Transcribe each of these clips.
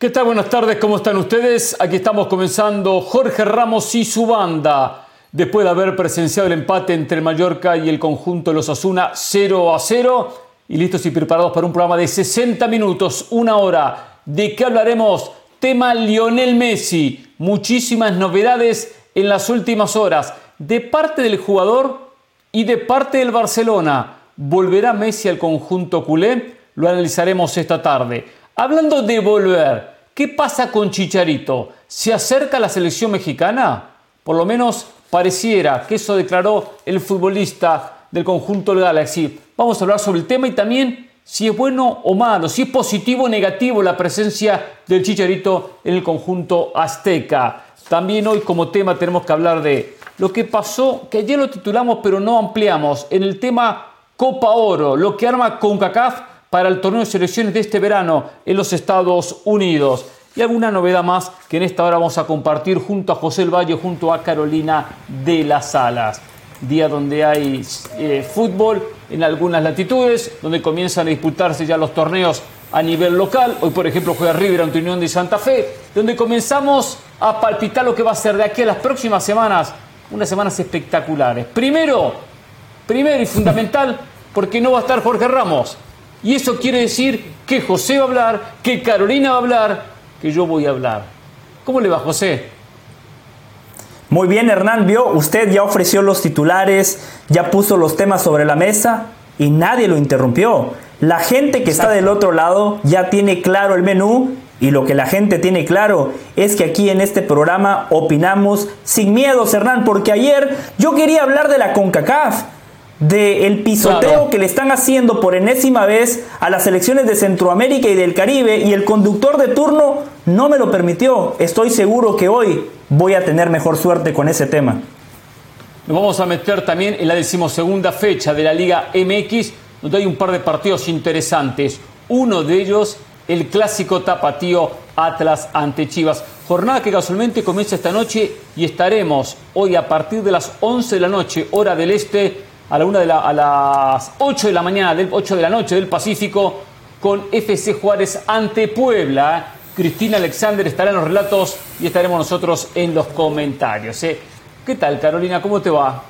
¿Qué tal? Buenas tardes, ¿cómo están ustedes? Aquí estamos comenzando Jorge Ramos y su banda. Después de haber presenciado el empate entre Mallorca y el conjunto de los Asuna 0 a 0 y listos y preparados para un programa de 60 minutos, una hora. ¿De qué hablaremos? Tema Lionel Messi. Muchísimas novedades en las últimas horas de parte del jugador y de parte del Barcelona. ¿Volverá Messi al conjunto culé? Lo analizaremos esta tarde. Hablando de volver, ¿qué pasa con Chicharito? ¿Se acerca la selección mexicana? Por lo menos pareciera que eso declaró el futbolista del conjunto del Galaxy. Vamos a hablar sobre el tema y también si es bueno o malo, si es positivo o negativo la presencia del Chicharito en el conjunto azteca. También hoy como tema tenemos que hablar de lo que pasó, que ayer lo titulamos pero no ampliamos, en el tema Copa Oro, lo que arma CONCACAF para el torneo de selecciones de este verano en los Estados Unidos. Y alguna novedad más que en esta hora vamos a compartir junto a José El Valle, junto a Carolina de las Alas. Día donde hay eh, fútbol en algunas latitudes, donde comienzan a disputarse ya los torneos a nivel local. Hoy, por ejemplo, juega River ante Unión de Santa Fe, donde comenzamos a palpitar lo que va a ser de aquí a las próximas semanas, unas semanas espectaculares. Primero, primero y fundamental, porque no va a estar Jorge Ramos. Y eso quiere decir que José va a hablar, que Carolina va a hablar, que yo voy a hablar. ¿Cómo le va, José? Muy bien, Hernán, vio, usted ya ofreció los titulares, ya puso los temas sobre la mesa y nadie lo interrumpió. La gente que está del otro lado ya tiene claro el menú y lo que la gente tiene claro es que aquí en este programa opinamos sin miedos, Hernán, porque ayer yo quería hablar de la CONCACAF del pisoteo que le están haciendo por enésima vez a las elecciones de Centroamérica y del Caribe y el conductor de turno no me lo permitió. Estoy seguro que hoy voy a tener mejor suerte con ese tema. Nos vamos a meter también en la decimosegunda fecha de la Liga MX, donde hay un par de partidos interesantes. Uno de ellos, el clásico tapatío Atlas ante Chivas. Jornada que casualmente comienza esta noche y estaremos hoy a partir de las 11 de la noche, hora del este, a, la una de a las 8 de la mañana, del 8 de la noche del Pacífico, con FC Juárez ante Puebla. Cristina Alexander estará en los relatos y estaremos nosotros en los comentarios. ¿eh? ¿Qué tal, Carolina? ¿Cómo te va?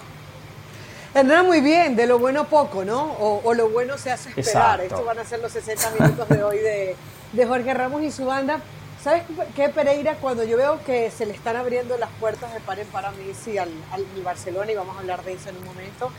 Hernán, muy bien, de lo bueno poco, ¿no? O, lo bueno se hace esperar. Estos van a ser los 60 minutos de hoy de, de Jorge Ramos y su banda. ¿Sabes qué, Pereira? Cuando yo veo que se le están abriendo las puertas de par en par a Messi al, al Barcelona, y vamos a hablar de eso en un momento,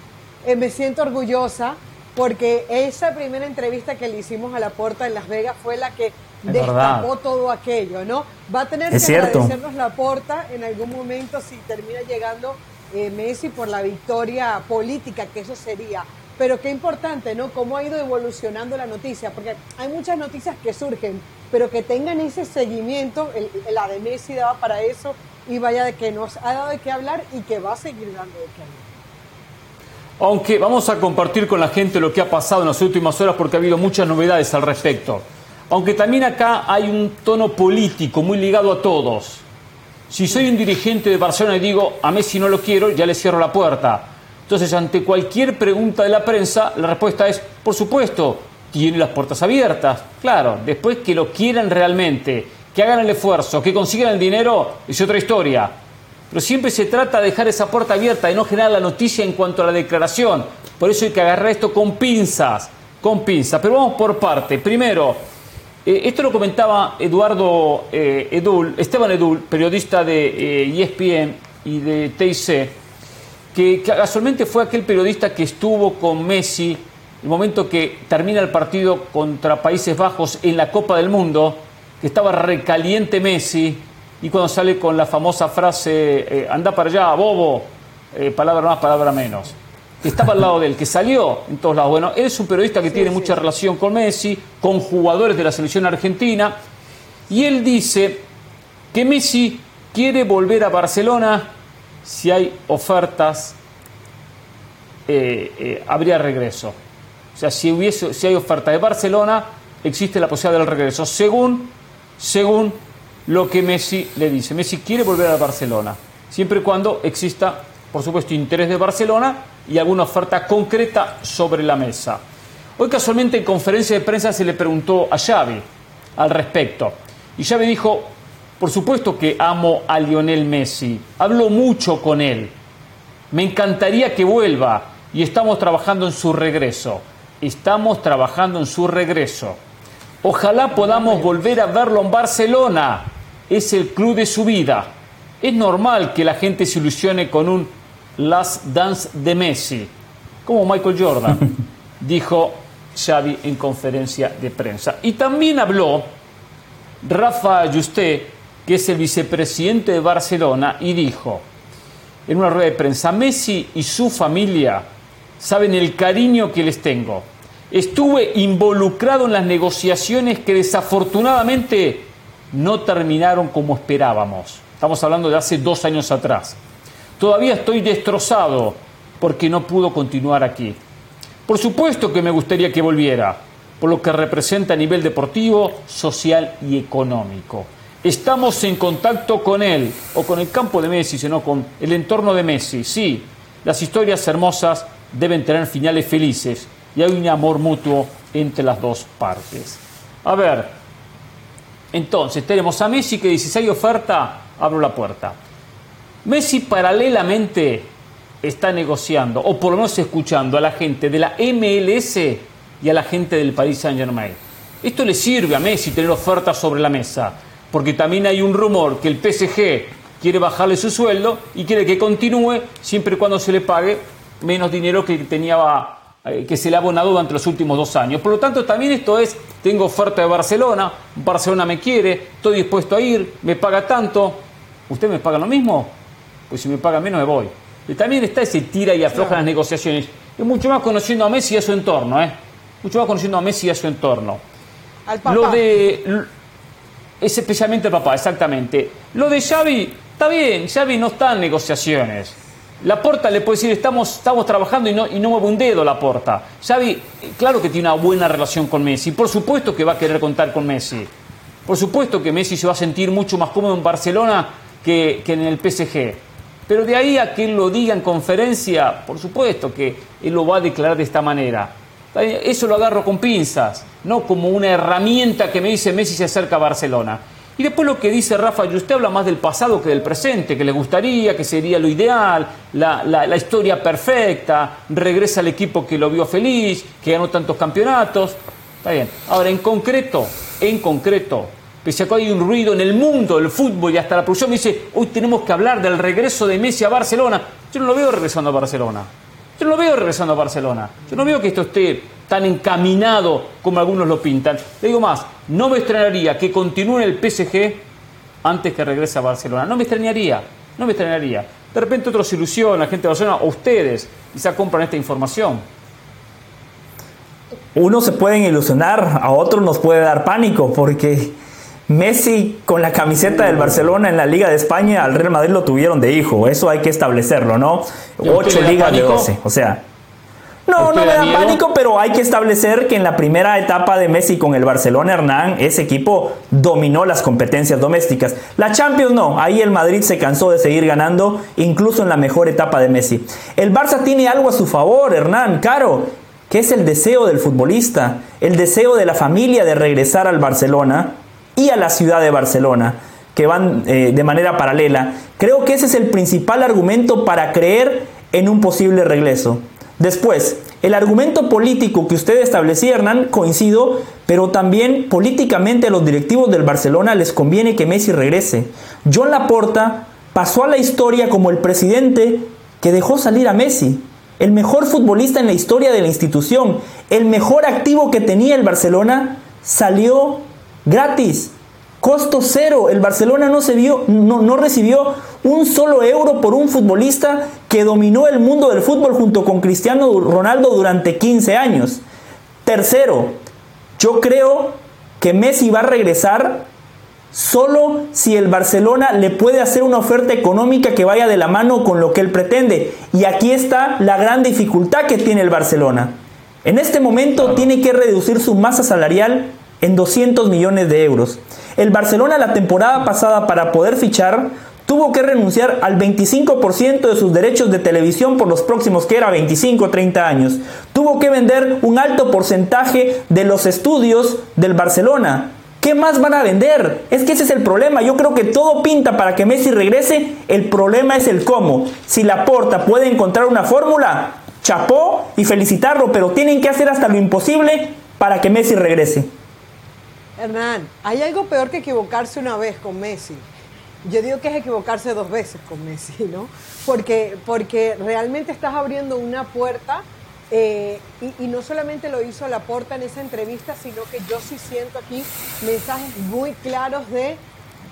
eh, me siento orgullosa porque esa primera entrevista que le hicimos a la puerta en Las Vegas fue la que destapó todo aquello, ¿no? Va a tener que agradecernos la puerta en algún momento si termina llegando eh, Messi por la victoria política, que eso sería. Pero qué importante, ¿no? Cómo ha ido evolucionando la noticia, porque hay muchas noticias que surgen, pero que tengan ese seguimiento, la de Messi daba para eso, y vaya de que nos ha dado de qué hablar y que va a seguir dando de qué hablar. Aunque vamos a compartir con la gente lo que ha pasado en las últimas horas porque ha habido muchas novedades al respecto. Aunque también acá hay un tono político muy ligado a todos. Si soy un dirigente de Barcelona y digo a Messi no lo quiero, ya le cierro la puerta. Entonces, ante cualquier pregunta de la prensa, la respuesta es, por supuesto, tiene las puertas abiertas. Claro, después que lo quieran realmente, que hagan el esfuerzo, que consigan el dinero, es otra historia. Pero siempre se trata de dejar esa puerta abierta, de no generar la noticia en cuanto a la declaración. Por eso hay que agarrar esto con pinzas, con pinzas. Pero vamos por parte. Primero, eh, esto lo comentaba Eduardo eh, Edul, Esteban Edul, periodista de ESPN eh, e y de TIC, que casualmente fue aquel periodista que estuvo con Messi el momento que termina el partido contra Países Bajos en la Copa del Mundo, que estaba recaliente Messi y cuando sale con la famosa frase, eh, anda para allá, bobo, eh, palabra más, palabra menos. Que estaba al lado de él, que salió en todos lados. Bueno, él es un periodista que tiene mucha relación con Messi, con jugadores de la selección argentina, y él dice que Messi quiere volver a Barcelona si hay ofertas, eh, habría regreso. O sea, si, hubiese, si hay oferta de Barcelona, existe la posibilidad del regreso, según, según lo que Messi le dice. Messi quiere volver a Barcelona, siempre y cuando exista, por supuesto, interés de Barcelona y alguna oferta concreta sobre la mesa. Hoy casualmente en conferencia de prensa se le preguntó a Xavi al respecto. Y Xavi dijo, por supuesto que amo a Lionel Messi, hablo mucho con él, me encantaría que vuelva y estamos trabajando en su regreso, estamos trabajando en su regreso. Ojalá podamos volver a verlo en Barcelona, es el club de su vida. Es normal que la gente se ilusione con un Last Dance de Messi, como Michael Jordan, dijo Xavi en conferencia de prensa. Y también habló Rafa Justé, que es el vicepresidente de Barcelona, y dijo en una rueda de prensa, Messi y su familia saben el cariño que les tengo. Estuve involucrado en las negociaciones que desafortunadamente no terminaron como esperábamos. Estamos hablando de hace dos años atrás. Todavía estoy destrozado porque no pudo continuar aquí. Por supuesto que me gustaría que volviera, por lo que representa a nivel deportivo, social y económico. Estamos en contacto con él, o con el campo de Messi, sino con el entorno de Messi. Sí, las historias hermosas deben tener finales felices y hay un amor mutuo entre las dos partes. A ver, entonces tenemos a Messi que dice, si hay oferta, abro la puerta. Messi paralelamente está negociando, o por lo menos escuchando a la gente de la MLS y a la gente del Paris Saint Germain. Esto le sirve a Messi tener ofertas sobre la mesa, porque también hay un rumor que el PSG quiere bajarle su sueldo y quiere que continúe siempre y cuando se le pague menos dinero que tenía que se le ha abonado durante los últimos dos años. Por lo tanto, también esto es, tengo oferta de Barcelona, Barcelona me quiere, estoy dispuesto a ir, me paga tanto, ¿usted me paga lo mismo? Pues si me paga menos me voy. Y también está ese tira y afloja las negociaciones. Es mucho más conociendo a Messi y a su entorno, ¿eh? Mucho más conociendo a Messi y a su entorno. Al papá. Lo de... Es especialmente el papá, exactamente. Lo de Xavi, está bien, Xavi no está en negociaciones. La Porta le puede decir, estamos, estamos trabajando y no, y no mueve un dedo la Porta. Xavi, claro que tiene una buena relación con Messi. Por supuesto que va a querer contar con Messi. Por supuesto que Messi se va a sentir mucho más cómodo en Barcelona que, que en el PSG. Pero de ahí a que él lo diga en conferencia, por supuesto que él lo va a declarar de esta manera. Eso lo agarro con pinzas, no como una herramienta que me dice Messi se acerca a Barcelona. Y después lo que dice Rafa, y usted habla más del pasado que del presente, que le gustaría, que sería lo ideal, la, historia perfecta, regresa al equipo que lo vio feliz, que ganó tantos campeonatos. Está bien. Ahora, en concreto, en concreto, pese a que hay un ruido en el mundo del fútbol y hasta la producción me dice, hoy tenemos que hablar del regreso de Messi a Barcelona. Yo no lo veo regresando a Barcelona. Yo no lo veo regresando a Barcelona. Yo no veo que esto esté tan encaminado como algunos lo pintan. Le digo más, no me extrañaría que continúe el PSG antes que regrese a Barcelona. No me extrañaría, no me extrañaría. De repente otros ilusionan, la gente de Barcelona, o ustedes, quizá compran esta información. Uno se pueden ilusionar, a otros nos puede dar pánico, porque Messi con la camiseta del Barcelona en la Liga de España al Real Madrid lo tuvieron de hijo, eso hay que establecerlo, ¿no? Ocho ligas de 12, o sea, no, no me da pánico, pero hay que establecer que en la primera etapa de Messi con el Barcelona Hernán, ese equipo dominó las competencias domésticas. La Champions no, ahí el Madrid se cansó de seguir ganando, incluso en la mejor etapa de Messi. El Barça tiene algo a su favor, Hernán, caro, que es el deseo del futbolista, el deseo de la familia de regresar al Barcelona y a la ciudad de Barcelona que van eh, de manera paralela. Creo que ese es el principal argumento para creer en un posible regreso. Después, el argumento político que usted establecía, Hernán, coincido, pero también políticamente a los directivos del Barcelona les conviene que Messi regrese. John Laporta pasó a la historia como el presidente que dejó salir a Messi, el mejor futbolista en la historia de la institución, el mejor activo que tenía el Barcelona, salió gratis. Costo cero. El Barcelona no, se vio, no, no recibió un solo euro por un futbolista que dominó el mundo del fútbol junto con Cristiano Ronaldo durante 15 años. Tercero, yo creo que Messi va a regresar solo si el Barcelona le puede hacer una oferta económica que vaya de la mano con lo que él pretende. Y aquí está la gran dificultad que tiene el Barcelona. En este momento tiene que reducir su masa salarial en 200 millones de euros. El Barcelona la temporada pasada para poder fichar tuvo que renunciar al 25% de sus derechos de televisión por los próximos que era 25 o 30 años. Tuvo que vender un alto porcentaje de los estudios del Barcelona. ¿Qué más van a vender? Es que ese es el problema. Yo creo que todo pinta para que Messi regrese. El problema es el cómo. Si la porta puede encontrar una fórmula, chapó y felicitarlo, pero tienen que hacer hasta lo imposible para que Messi regrese. Hernán, hay algo peor que equivocarse una vez con Messi. Yo digo que es equivocarse dos veces con Messi, ¿no? Porque, porque realmente estás abriendo una puerta eh, y, no solamente lo hizo Laporta en esa entrevista, sino que yo sí siento aquí mensajes muy claros de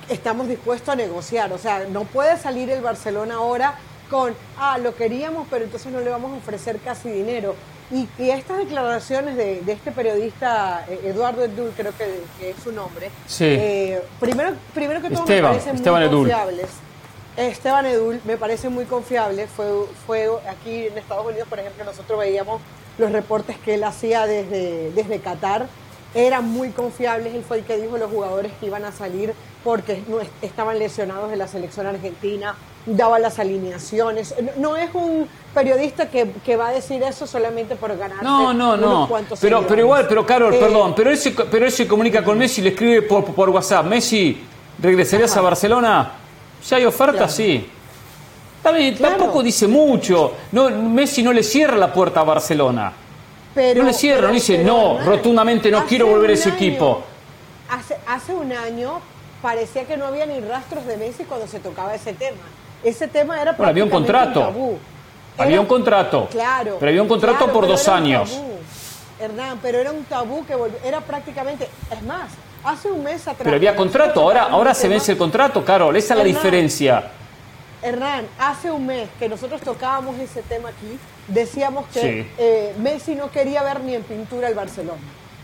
estamos dispuestos a negociar. O sea, no puede salir el Barcelona ahora con, ah, lo queríamos, pero entonces no le vamos a ofrecer casi dinero. Y, estas declaraciones de, este periodista, eh, Eduardo Edul, creo que, es su nombre, eh, primero, primero que todo me parecen muy confiables. Esteban Edul me parece muy confiable. Fue, fue aquí en Estados Unidos, por ejemplo, nosotros veíamos los reportes que él hacía desde, desde Qatar. Eran muy confiables. Él fue el que dijo los jugadores que iban a salir porque no estaban lesionados de la selección argentina. Daba las alineaciones. No, es un periodista que, que, va a decir eso solamente por ganar. No, no, no. Pero, pero igual, pero Carol, eh, perdón, pero él, se, pero él se comunica con Messi y le escribe por, por WhatsApp. Messi, ¿regresarías a Barcelona? Si hay oferta, sí. Tampoco dice mucho. No, Messi no le cierra la puerta a Barcelona. no le cierra, no dice, no, rotundamente no quiero volver a ese equipo. Hace, hace un año parecía que no había ni rastros de Messi cuando se tocaba ese tema. Ese tema era bueno, había un contrato. había un contrato. Claro. Pero había un contrato por dos años. Hernán, pero era un tabú que era prácticamente, es más, Hace un mes atrás. Pero había contrato, ahora, ahora se vence el contrato, Carol, esa es la diferencia. Hernán, hace un mes que nosotros tocábamos ese tema aquí, decíamos que eh, Messi no quería ver ni en pintura el Barcelona.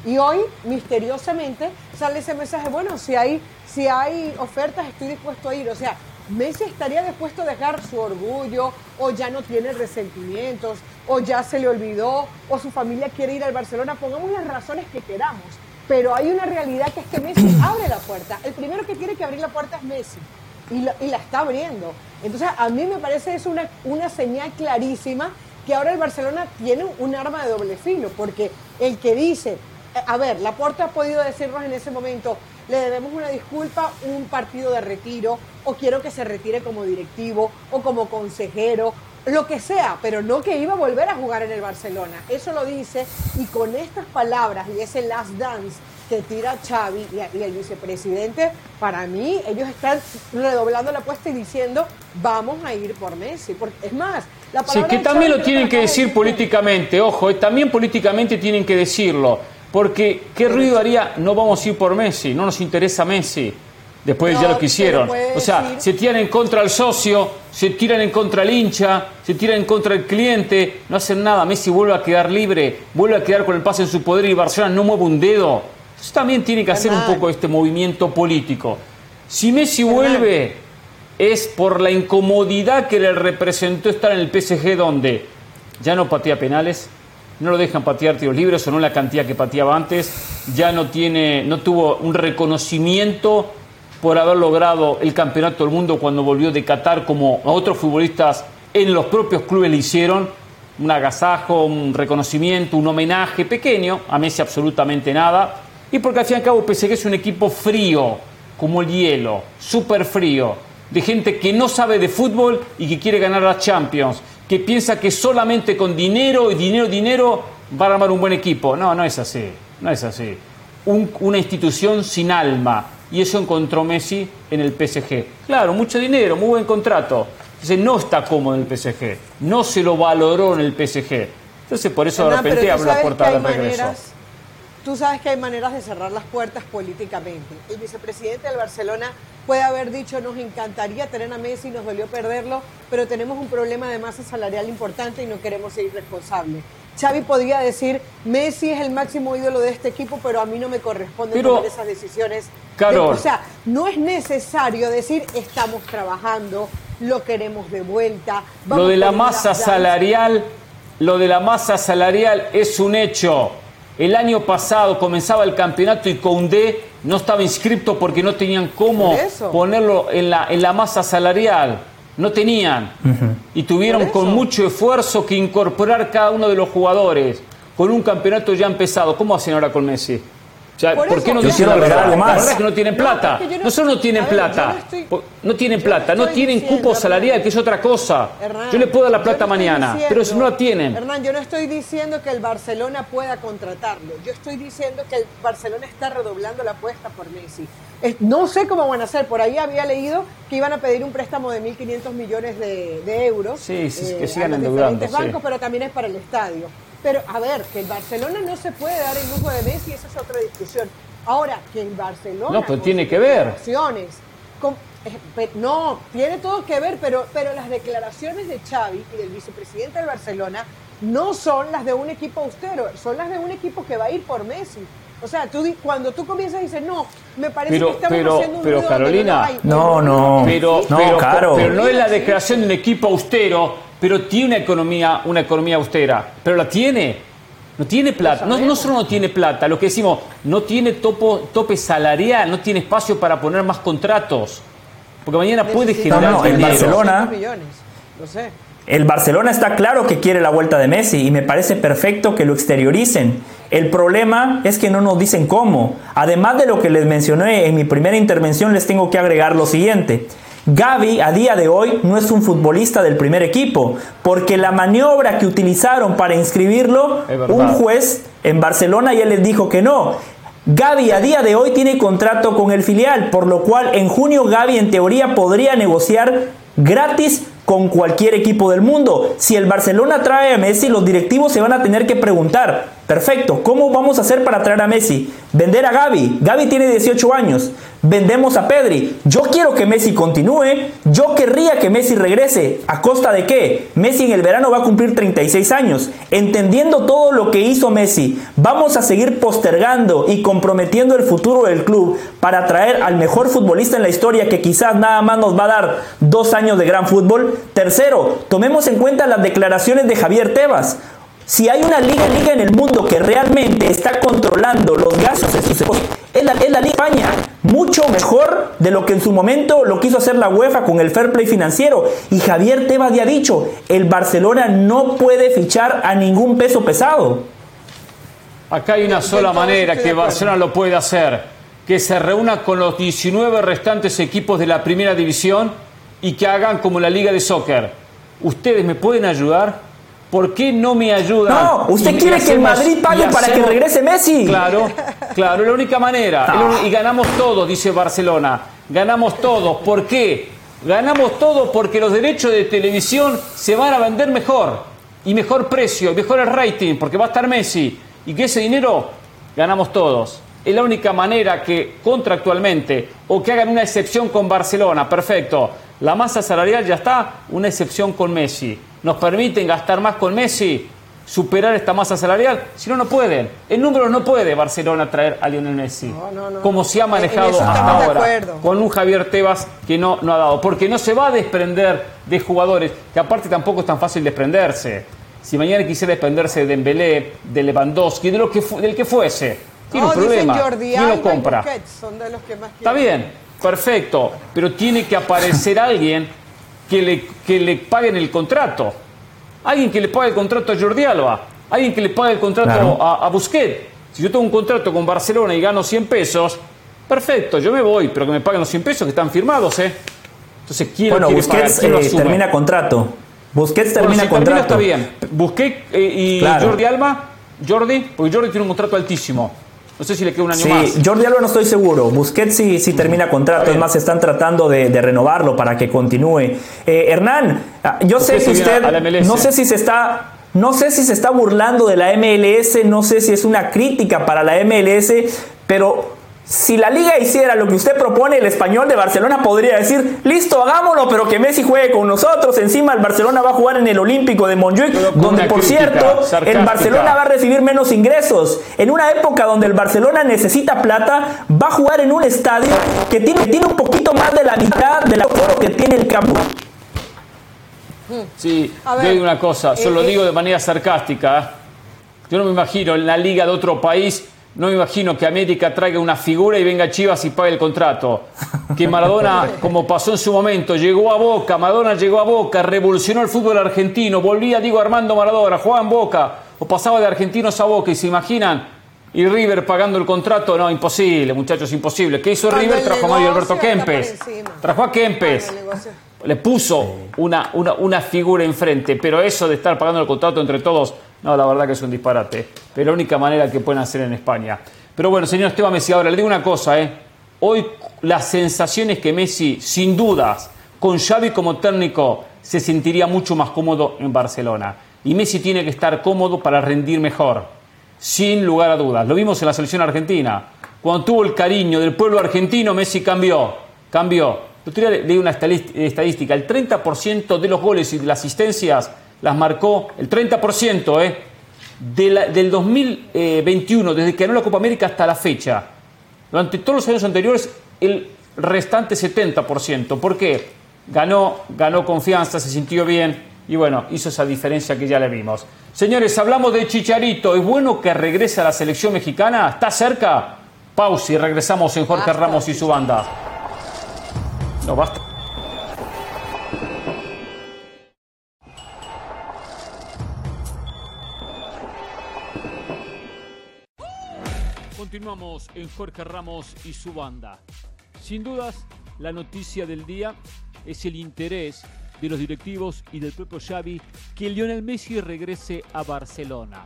Y hoy, misteriosamente, sale ese mensaje, bueno, si hay, si hay ofertas, estoy dispuesto a ir. O sea, Messi estaría dispuesto a dejar su orgullo, o ya no tiene resentimientos, o ya se le olvidó, o su familia quiere ir al Barcelona. Pongamos las razones que queramos. Pero hay una realidad que es que Messi abre la puerta. El primero que tiene que abrir la puerta es Messi. Y la, y la está abriendo. Entonces, a mí me parece es una, una señal clarísima que ahora el Barcelona tiene un arma de doble filo. Porque el que dice, eh, a ver, la puerta ha podido decirnos en ese momento, le debemos una disculpa, un partido de retiro, o quiero que se retire como directivo, o como consejero, lo que sea, pero no que iba a volver a jugar en el Barcelona. Eso lo dice y con estas palabras y ese last dance que tira Xavi y, el vicepresidente, para mí ellos están redoblando la apuesta y diciendo vamos a ir por Messi. Porque, es más, la palabra... Sí, que también lo tienen que decir políticamente, ojo, eh, también políticamente tienen que decirlo, porque ¿qué ruido haría? No vamos a ir por Messi, no nos interesa Messi. Después ya lo quisieron. O sea, se tiran en contra al socio, se tiran en contra al hincha, se tiran en contra del cliente, no hacen nada. Messi vuelve a quedar libre, vuelve a quedar con el pase en su poder y Barcelona no mueve un dedo. Eso también tiene que hacer un poco este movimiento político. Si Messi vuelve, es por la incomodidad que le representó estar en el PSG donde ya no patea penales, no lo dejan patear tiros libres o la cantidad que pateaba antes, ya no tiene, no tuvo un reconocimiento por haber logrado el campeonato del mundo cuando volvió de Qatar, como a otros futbolistas en los propios clubes le hicieron. Un agasajo, un reconocimiento, un homenaje pequeño, a Messi absolutamente nada. Y porque al fin y al cabo PSG es un equipo frío, como el hielo, súper frío, de gente que no sabe de fútbol y que quiere ganar la Champions, que piensa que solamente con dinero y dinero, dinero va a armar un buen equipo. No, no es así, no es así. una institución sin alma, y eso encontró Messi en el PSG. Claro, mucho dinero, muy buen contrato. Entonces no está cómodo en el PSG, no se lo valoró en el PSG. Entonces por eso de repente abre la puerta de regreso. Tú sabes que hay maneras de cerrar las puertas políticamente. El vicepresidente del Barcelona puede haber dicho, nos encantaría tener a Messi, nos dolió perderlo, pero tenemos un problema de masa salarial importante y no queremos ser irresponsables. Xavi podría decir, Messi es el máximo ídolo de este equipo, pero a mí no me corresponde tomar esas decisiones. o sea, no es necesario decir, estamos trabajando, lo queremos de vuelta. lo de la masa salarial, lo de la masa salarial es un hecho. El año pasado comenzaba el campeonato y Condé no estaba inscrito porque no tenían cómo ponerlo en la, en la masa salarial. No tenían. Y tuvieron con mucho esfuerzo que incorporar cada uno de los jugadores con un campeonato ya empezado. ¿Cómo hacen ahora con Messi? Por, qué no dicen la verdad? La verdad es que no tienen plata. No, solo no tienen plata. no, tienen plata, no tienen cupo salarial, que es otra cosa. yo le puedo dar la plata mañana, pero si no la tienen. Hernán, yo no estoy diciendo que el Barcelona pueda contratarlo. Yo estoy diciendo que el Barcelona está redoblando la apuesta por Messi. No sé cómo van a hacer. Por ahí había leído que iban a pedir un préstamo de 1.500 millones de, euros. Sí, sí, que eh, sigan endeudando. bancos, pero también es para el estadio. Pero a ver, que el Barcelona no se puede dar el lujo de Messi, esa es otra discusión. Ahora, que el Barcelona... No, pero tiene que ver. Eh, no, tiene todo que ver, pero, pero las declaraciones de Xavi y del vicepresidente del Barcelona no son las de un equipo austero, son las de un equipo que va a ir por Messi. O sea, tú, cuando tú comienzas y dices, no, me parece que estamos haciendo un Pero Carolina, no, no, pero, no, pero, pero no es la declaración de un equipo austero, pero tiene una economía, una economía austera, pero la tiene. No tiene plata, no, no, solo no tiene plata, lo que decimos, no tiene topo, tope salarial, no tiene espacio para poner más contratos. Porque mañana puede generar no, el Barcelona, El Barcelona está claro que quiere la vuelta de Messi y me parece perfecto que lo exterioricen. El problema es que no nos dicen cómo. Además de lo que les mencioné en mi primera intervención, les tengo que agregar lo siguiente. Gaby a día de hoy no es un futbolista del primer equipo, porque la maniobra que utilizaron para inscribirlo, un juez en Barcelona ya les dijo que no. Gaby a día de hoy tiene contrato con el filial, por lo cual en junio Gaby en teoría podría negociar gratis con cualquier equipo del mundo. Si el Barcelona trae a Messi, los directivos se van a tener que preguntar, perfecto, ¿cómo vamos a hacer para traer a Messi? Vender a Gaby. Gaby tiene 18 años. Vendemos a Pedri. Yo quiero que Messi continúe. Yo querría que Messi regrese. ¿A costa de qué? Messi en el verano va a cumplir 36 años. Entendiendo todo lo que hizo Messi, vamos a seguir postergando y comprometiendo el futuro del club para traer al mejor futbolista en la historia que quizás nada más nos va a dar dos años de gran fútbol. Tercero, tomemos en cuenta las declaraciones de Javier Tebas. Si hay una liga, liga en el mundo que realmente está controlando los gastos de sus es la, es la Liga España. Mucho mejor de lo que en su momento lo quiso hacer la UEFA con el fair play financiero. Y Javier Tebas ya ha dicho, el Barcelona no puede fichar a ningún peso pesado. Acá hay una sola manera que Barcelona lo puede hacer, que se reúna con los 19 restantes equipos de la primera división y que hagan como la liga de soccer. ¿Ustedes me pueden ayudar? ¿Por qué no me ayudan? No, usted quiere que el Madrid pague para que regrese Messi. Claro, claro, es la única manera. Y ganamos todos, dice Barcelona. Ganamos todos. ¿Por qué? Ganamos todos porque los derechos de televisión se van a vender mejor. Y mejor precio, mejor el rating, porque va a estar Messi. Y que ese dinero ganamos todos. Es la única manera que contractualmente, o que hagan una excepción con Barcelona, perfecto. La masa salarial ya está, una excepción con Messi nos permiten gastar más con Messi, superar esta masa salarial. Si no, no pueden. En números no puede Barcelona traer a Lionel Messi. como se ha manejado hasta ahora. Con un Javier Tebas que no, no ha dado. Porque no se va a desprender de jugadores, que aparte tampoco es tan fácil desprenderse. Si mañana quisiera desprenderse de Dembélé, de Lewandowski, de lo que del que fuese, tiene un problema. ¿Quién lo compra? Está bien, perfecto. Pero tiene que aparecer alguien que le, que le paguen el contrato. Alguien que le pague el contrato a Jordi Alba. Alguien que le pague el contrato a, a Busquets. Si yo tengo un contrato con Barcelona y gano 100 pesos, perfecto, yo me voy, pero que me paguen los 100 pesos que están firmados, ¿eh? Entonces, ¿quién bueno, Busquets eh, termina contrato. Busquets termina contrato. está bien. Busquets eh, y Jordi Alba, Jordi, porque Jordi tiene un contrato altísimo. No sé si le queda un año más. Sí, Jordi Alba no estoy seguro. Busquets sí, sí termina contrato. Es más, están tratando de, renovarlo para que continúe. Eh, Hernán, ah, yo sé que usted. No sé si se está. No sé si se está burlando de la MLS, no sé si es una crítica para la MLS, pero si la liga hiciera lo que usted propone, el español de Barcelona podría decir, listo, hagámoslo, pero que Messi juegue con nosotros. Encima el Barcelona va a jugar en el Olímpico de Montjuic, donde por cierto el Barcelona va a recibir menos ingresos. En una época donde el Barcelona necesita plata, va a jugar en un estadio que tiene, tiene un poquito más de la mitad del aforo que tiene el campo. Sí, digo una cosa, solo lo eh, digo de manera sarcástica. ¿eh? Yo no me imagino en la liga de otro país no me imagino que América traiga una figura y venga Chivas y pague el contrato. Que Maradona, como pasó en su momento, llegó a Boca, Maradona llegó a Boca, revolucionó el fútbol argentino, volvía, digo, Armando Maradona, jugaba en Boca, o pasaba de argentinos a Boca, y se imaginan Y River pagando el contrato, no, imposible, muchachos, imposible. ¿Qué hizo River? Trajo a Mario Alberto Kempes. Trajo a Kempes. Le puso una, una, una figura enfrente, pero eso de estar pagando el contrato entre todos, no, la verdad que es un disparate. Pero la única manera que pueden hacer en España. Pero bueno, señor Esteban Messi, ahora le digo una cosa, ¿eh? Hoy las sensaciones que Messi, sin dudas, con Xavi como técnico, se sentiría mucho más cómodo en Barcelona. Y Messi tiene que estar cómodo para rendir mejor, sin lugar a dudas. Lo vimos en la selección argentina. Cuando tuvo el cariño del pueblo argentino, Messi cambió, cambió. Otro día leí una estadística, el 30% de los goles y de las asistencias las marcó, el 30%, ¿eh? del 2021, desde que ganó la Copa América hasta la fecha. Durante todos los años anteriores, el restante 70%. ¿Por qué? Ganó, ganó confianza, se sintió bien y bueno, hizo esa diferencia que ya le vimos. Señores, hablamos de Chicharito. ¿Es bueno que regrese a la selección mexicana? ¿Está cerca? Pausa y regresamos en Jorge Ramos y su banda. No basta. En Jorge Ramos y su banda. Sin dudas, la noticia del día es el interés de los directivos y del propio Xavi que Lionel Messi regrese a Barcelona.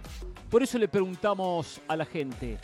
Por eso le preguntamos a la gente,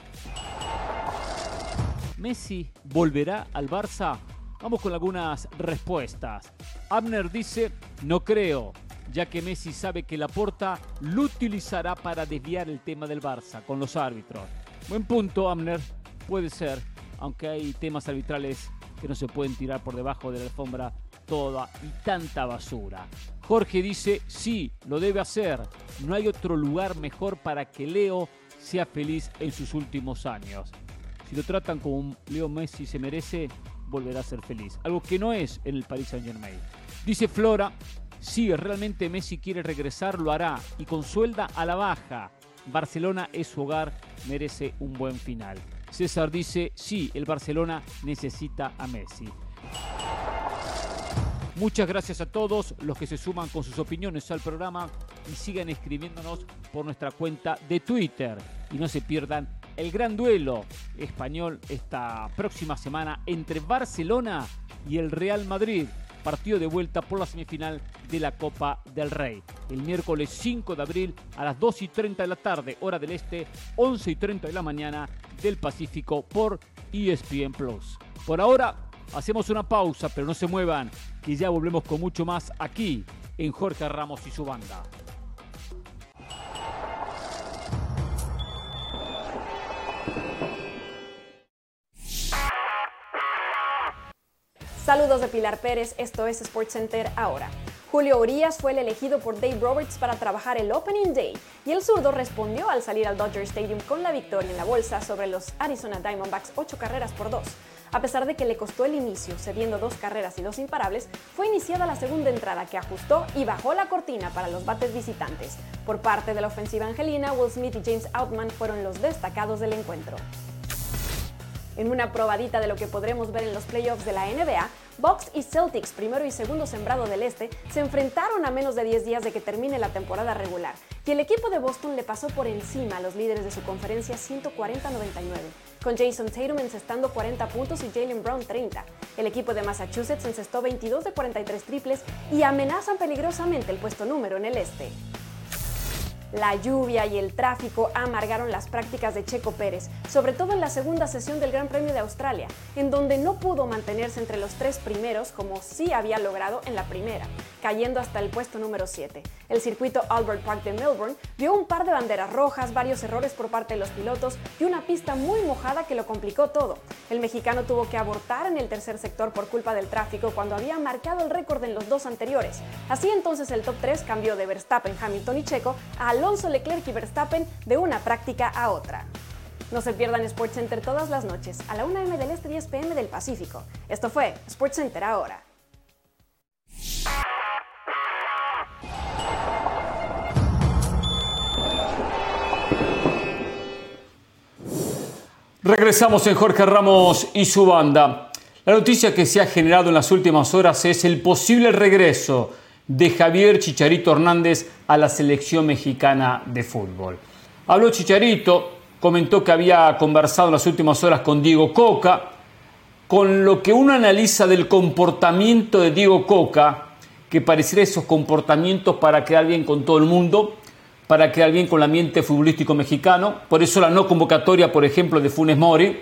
¿Messi volverá al Barça? Vamos con algunas respuestas. Abner dice, no creo, ya que Messi sabe que la porta lo utilizará para desviar el tema del Barça con los árbitros. Buen punto, Amner. Puede ser, aunque hay temas arbitrales que no se pueden tirar por debajo de la alfombra toda y tanta basura. Jorge dice, sí, lo debe hacer. No hay otro lugar mejor para que Leo sea feliz en sus últimos años. Si lo tratan como Leo Messi se merece, volverá a ser feliz. Algo que no es en el Paris Saint Germain. Dice Flora, si realmente Messi quiere regresar, lo hará y con suelda a la baja. Barcelona es su hogar, merece un buen final. César dice, sí, el Barcelona necesita a Messi. Muchas gracias a todos los que se suman con sus opiniones al programa y sigan escribiéndonos por nuestra cuenta de Twitter. Y no se pierdan el gran duelo español esta próxima semana entre Barcelona y el Real Madrid partido de vuelta por la semifinal de la Copa del Rey. El miércoles 5 de abril a las 2 y 30 de la tarde, hora del este, 11 y 30 de la mañana del Pacífico por ESPN Plus. Por ahora, hacemos una pausa, pero no se muevan, que ya volvemos con mucho más aquí en Jorge Ramos y su banda. Saludos de Pilar Pérez, esto es SportsCenter ahora. Julio Urias fue el elegido por Dave Roberts para trabajar el Opening Day y el zurdo respondió al salir al Dodger Stadium con la victoria en la bolsa sobre los Arizona Diamondbacks 8 carreras por 2. A pesar de que le costó el inicio, cediendo dos carreras y dos imparables, fue iniciada la segunda entrada que ajustó y bajó la cortina para los bates visitantes. Por parte de la ofensiva angelina, Will Smith y James Outman fueron los destacados del encuentro. En una probadita de lo que podremos ver en los playoffs de la NBA, Bucks y Celtics, primero y segundo sembrado del este, se enfrentaron a menos de 10 días de que termine la temporada regular, y el equipo de Boston le pasó por encima a los líderes de su conferencia 140-99, con Jason Tatum encestando 40 puntos y Jalen Brown 30. El equipo de Massachusetts encestó 22 de 43 triples y amenazan peligrosamente el puesto número en el este. La lluvia y el tráfico amargaron las prácticas de Checo Pérez, sobre todo en la segunda sesión del Gran Premio de Australia, en donde no pudo mantenerse entre los tres primeros como sí había logrado en la primera, cayendo hasta el puesto número 7. El circuito Albert Park de Melbourne vio un par de banderas rojas, varios errores por parte de los pilotos y una pista muy mojada que lo complicó todo. El mexicano tuvo que abortar en el tercer sector por culpa del tráfico cuando había marcado el récord en los dos anteriores. Así entonces el top 3 cambió de Verstappen, Hamilton y Checo a Alonso, Leclerc y Verstappen de una práctica a otra. No se pierdan SportsCenter todas las noches a la 1 m del Este 10 pm del Pacífico. Esto fue SportsCenter ahora. Regresamos en Jorge Ramos y su banda. La noticia que se ha generado en las últimas horas es el posible regreso de Javier Chicharito Hernández a la selección mexicana de fútbol. Habló Chicharito comentó que había conversado en las últimas horas con Diego Coca. Con lo que uno analiza del comportamiento de Diego Coca, que pareciera esos comportamientos para quedar bien con todo el mundo, para quedar bien con el ambiente futbolístico mexicano. Por eso la no convocatoria, por ejemplo, de Funes Mori,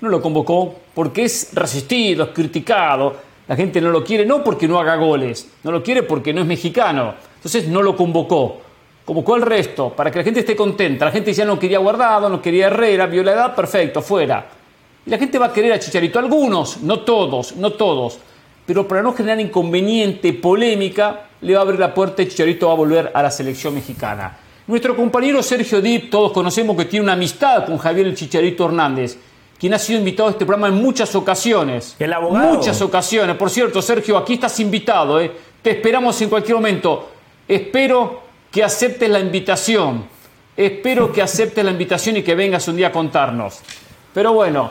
no lo convocó porque es resistido, es criticado. La gente no lo quiere, no porque no haga goles, no lo quiere porque no es mexicano. Entonces no lo convocó. Convocó al resto para que la gente esté contenta. La gente ya no quería Guardado, no quería Herrera, vio la edad, perfecto, fuera. Y la gente va a querer a Chicharito. Algunos, no todos, no todos. Pero para no generar inconveniente, polémica, le va a abrir la puerta y Chicharito va a volver a la selección mexicana. Nuestro compañero Sergio Dip, todos conocemos que tiene una amistad con Javier el Chicharito Hernández, quien ha sido invitado a este programa en muchas ocasiones. El abogado. Muchas ocasiones. Por cierto, Sergio, aquí estás invitado. ¿eh? Te esperamos en cualquier momento. Espero que aceptes la invitación. Espero que aceptes la invitación y que vengas un día a contarnos. Pero bueno,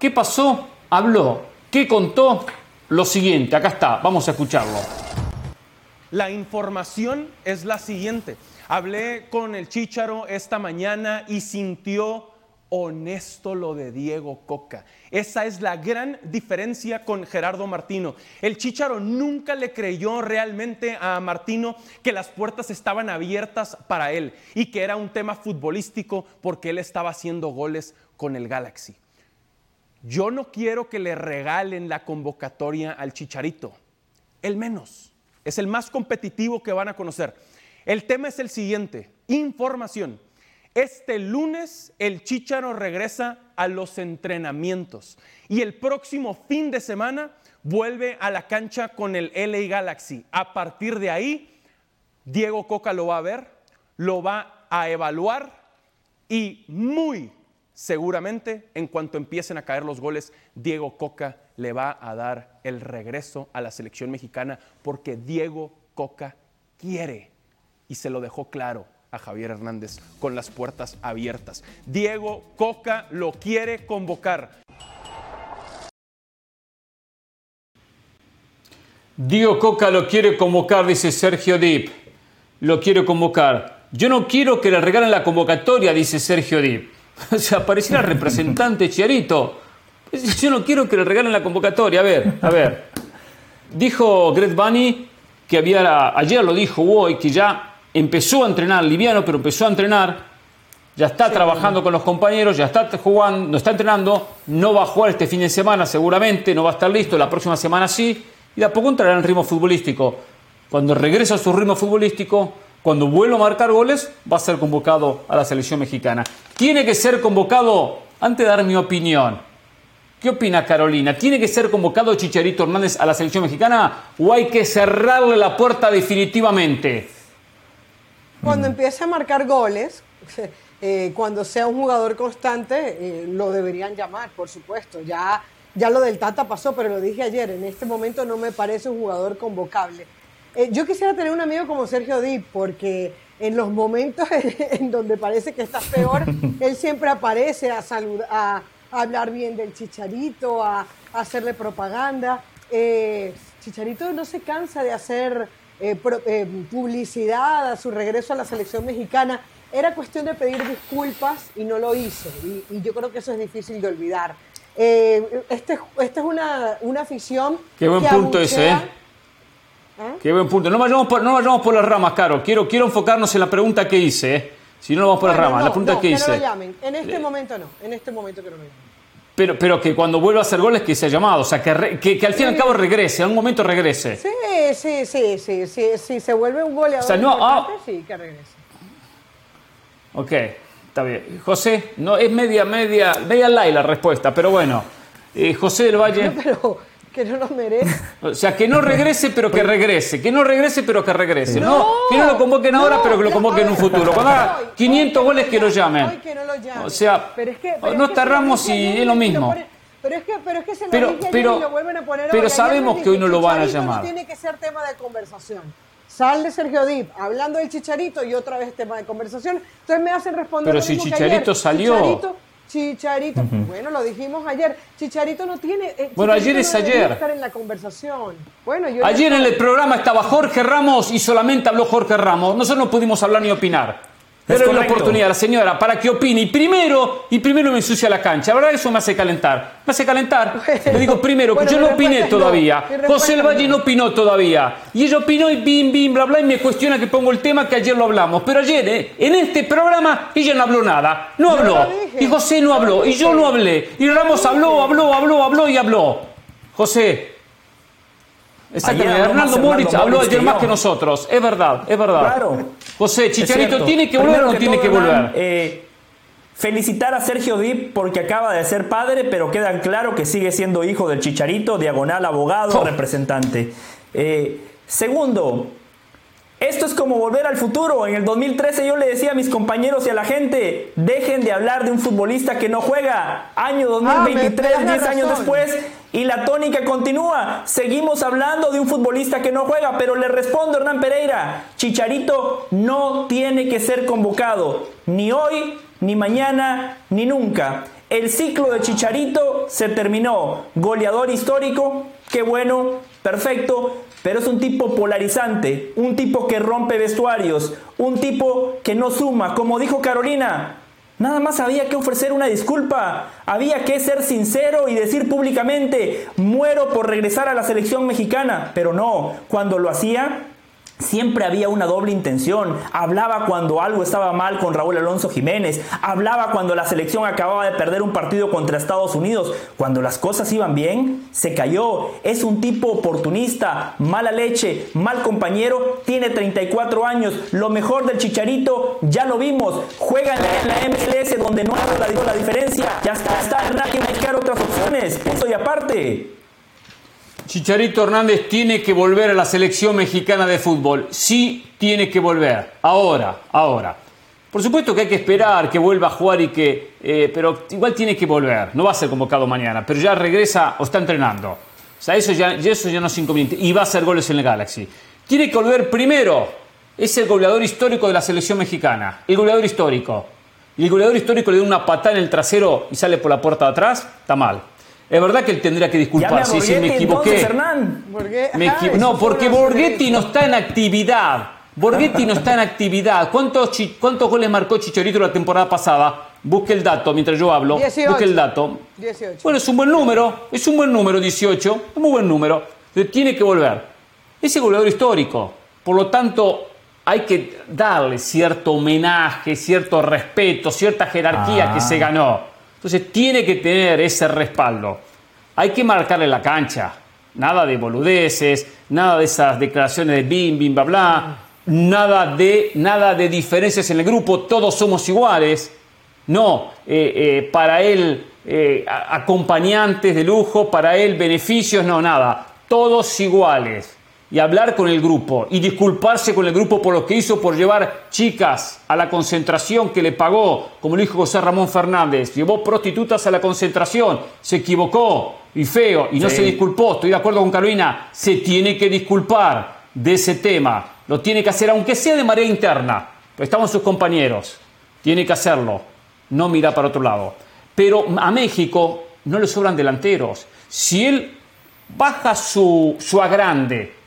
¿qué pasó? Habló. ¿Qué contó? Lo siguiente, acá está, vamos a escucharlo. La información es la siguiente. Hablé con el Chícharo esta mañana y sintió honesto lo de Diego Coca. Esa es la gran diferencia con Gerardo Martino. El Chícharo nunca le creyó realmente a Martino que las puertas estaban abiertas para él y que era un tema futbolístico porque él estaba haciendo goles con el Galaxy. Yo no quiero que le regalen la convocatoria al Chicharito, el menos. Es el más competitivo que van a conocer. El tema es el siguiente, información. Este lunes el Chicharo regresa a los entrenamientos y el próximo fin de semana vuelve a la cancha con el LA Galaxy. A partir de ahí, Diego Coca lo va a ver, lo va a evaluar y muy seguramente en cuanto empiecen a caer los goles, Diego Coca le va a dar el regreso a la selección mexicana porque Diego Coca quiere y se lo dejó claro a Javier Hernández con las puertas abiertas. Diego Coca lo quiere convocar. Diego Coca lo quiere convocar, dice Sergio Dip. Lo quiere convocar. Yo no quiero que le regalen la convocatoria, dice Sergio Dip. O sea, pareciera representante Chiarito. Yo no quiero que le regalen la convocatoria. A ver, a ver. Dijo Greg Bunny que había, ayer lo dijo hoy, que ya empezó a entrenar, liviano, pero empezó a entrenar, ya está trabajando con los compañeros, ya está jugando, no está entrenando, no va a jugar este fin de semana seguramente, no va a estar listo, la próxima semana sí, y de a poco entrará en el ritmo futbolístico. Cuando regresa a su ritmo futbolístico, cuando vuelva a marcar goles, va a ser convocado a la selección mexicana. Tiene que ser convocado, antes de dar mi opinión, ¿Qué opina Carolina? ¿Tiene que ser convocado Chicharito Hernández a la selección mexicana o hay que cerrarle la puerta definitivamente? Cuando empiece a marcar goles, eh, cuando sea un jugador constante, eh, lo deberían llamar, por supuesto. Ya, ya lo del Tata pasó, pero lo dije ayer, en este momento no me parece un jugador convocable. Eh, yo quisiera tener un amigo como Sergio Dip, porque en los momentos en donde parece que está peor, él siempre aparece a saludar hablar bien del Chicharito, a, hacerle propaganda. Chicharito no se cansa de hacer eh, eh, publicidad a su regreso a la selección mexicana. Era cuestión de pedir disculpas y no lo hizo. Y, yo creo que eso es difícil de olvidar. este, esta es una, una afición. Qué buen punto ese, ¿eh? Qué buen punto. No vayamos por, no vayamos por las ramas, Caro. Quiero, quiero enfocarnos en la pregunta que hice. ¿eh? Si no, vamos por las ramas. la pregunta que, hice. No lo llamen. En este momento no. En este momento que no lo llamen. Pero, pero que cuando vuelva a hacer goles que sea llamado, o sea, que, que, al fin y al cabo regrese, en un momento regrese. Sí, sí, sí, sí, sí, sí se vuelve un goleador, o sea, no, ah, sí, que regrese. Ok, está bien. José, no es media, media, media light la respuesta, pero bueno. Eh, José del Valle. pero, que no lo merece. O sea, que no regrese, pero que regrese. Que no regrese, pero que regrese. No, que no lo convoquen ahora, pero que lo convoquen en un futuro. Cuando haga 500 goles, que lo llamen. O sea, no está Ramos y es lo mismo. Pero es que, pero es que se lo pero, pero, y lo vuelven a poner Pero sabemos que hoy no lo van a llamar. No tiene que ser tema de conversación. Sale Sergio Dip hablando del Chicharito y otra vez tema de conversación. Entonces me hacen responder. Pero si Chicharito salió. Chicharito, bueno, lo dijimos ayer. Chicharito no tiene. Eh, bueno, ayer es ayer. Estar en la conversación. Bueno, ayer en el programa estaba Jorge Ramos y solamente habló Jorge Ramos. Nosotros no pudimos hablar ni opinar. Pero la oportunidad a la señora para que opine y primero, y primero me ensucia la cancha. La verdad eso me hace calentar. Me hace calentar. Le digo primero que yo no opiné todavía. José El Valle no opinó todavía. Y ella opinó y bim, bim, bla, bla, y me cuestiona que pongo el tema que ayer lo hablamos. Pero ayer, eh, en este programa, ella no habló nada. No habló. Y José no habló. Y yo no hablé. Y Ramos habló, habló, habló, habló y habló. José, Exactamente. Hernando Moritz habló ayer más que nosotros. Es verdad, es verdad. Claro. José, Chicharito, ¿tiene que volver o no tiene que volver? Eh, felicitar a Sergio Dip porque acaba de ser padre, pero queda claro que sigue siendo hijo del Chicharito, diagonal, abogado, oh. representante. Eh, segundo, esto es como volver al futuro. En el 2013 yo le decía a mis compañeros y a la gente, dejen de hablar de un futbolista que no juega. Año 2023, ah, 10 años después, y la tónica continúa. Seguimos hablando de un futbolista que no juega, pero le respondo Hernán Pereira, Chicharito no tiene que ser convocado, ni hoy, ni mañana, ni nunca. El ciclo de Chicharito se terminó. Goleador histórico, qué bueno, perfecto, pero es un tipo polarizante, un tipo que rompe vestuarios, un tipo que no suma. Como dijo Carolina, nada más había que ofrecer una disculpa, había que ser sincero y decir públicamente, muero por regresar a la selección mexicana, pero no, cuando lo hacía, Siempre había una doble intención. Hablaba cuando algo estaba mal con Raúl Alonso Jiménez. Hablaba cuando la selección acababa de perder un partido contra Estados Unidos. Cuando las cosas iban bien, se cayó. Es un tipo oportunista, mala leche, mal compañero. Tiene 34 años. Lo mejor del Chicharito, ya lo vimos. Juega en la, MLS donde no ha la, la diferencia. Ya está, está. Hay que buscar otras opciones. Estoy aparte. Chicharito Hernández tiene que volver a la selección mexicana de fútbol. Sí, tiene que volver. Ahora, ahora. Por supuesto que hay que esperar que vuelva a jugar y que. Eh, pero igual tiene que volver. No va a ser convocado mañana, pero ya regresa o está entrenando. O sea, eso ya, eso ya no es inconveniente. Y va a hacer goles en el Galaxy. Tiene que volver primero. Es el goleador histórico de la selección mexicana. El goleador histórico. Y el goleador histórico le da una patada en el trasero y sale por la puerta de atrás. Está mal. Es verdad que él tendría que disculparse si me equivoqué. no, porque Borghetti no está en actividad. Borghetti no está en actividad. ¿Cuántos, ¿Cuántos goles marcó Chicharito la temporada pasada? Busque el dato mientras yo hablo. Busque el dato. 18. Bueno, es un buen número. Es un buen número, 18. Es un muy buen número. Tiene que volver. Ese goleador histórico. Por lo tanto, hay que darle cierto homenaje, cierto respeto, cierta jerarquía que se ah. ganó. Entonces tiene que tener ese respaldo. Hay que marcarle la cancha. Nada de boludeces, nada de esas declaraciones de bim, bim, bla, bla. Nada de, nada de diferencias en el grupo, todos somos iguales. No, eh, eh, para él eh, acompañantes de lujo, para él beneficios, no, nada. Todos iguales y hablar con el grupo y disculparse con el grupo por lo que hizo por llevar chicas a la concentración que le pagó, como lo dijo José Ramón Fernández, llevó prostitutas a la concentración, se equivocó y feo y no se disculpó, estoy de acuerdo con Carolina, se tiene que disculpar de ese tema, lo tiene que hacer aunque sea de manera interna, pero estamos sus compañeros, tiene que hacerlo, no mira para otro lado. Pero a México no le sobran delanteros. Si él baja su, su agrande,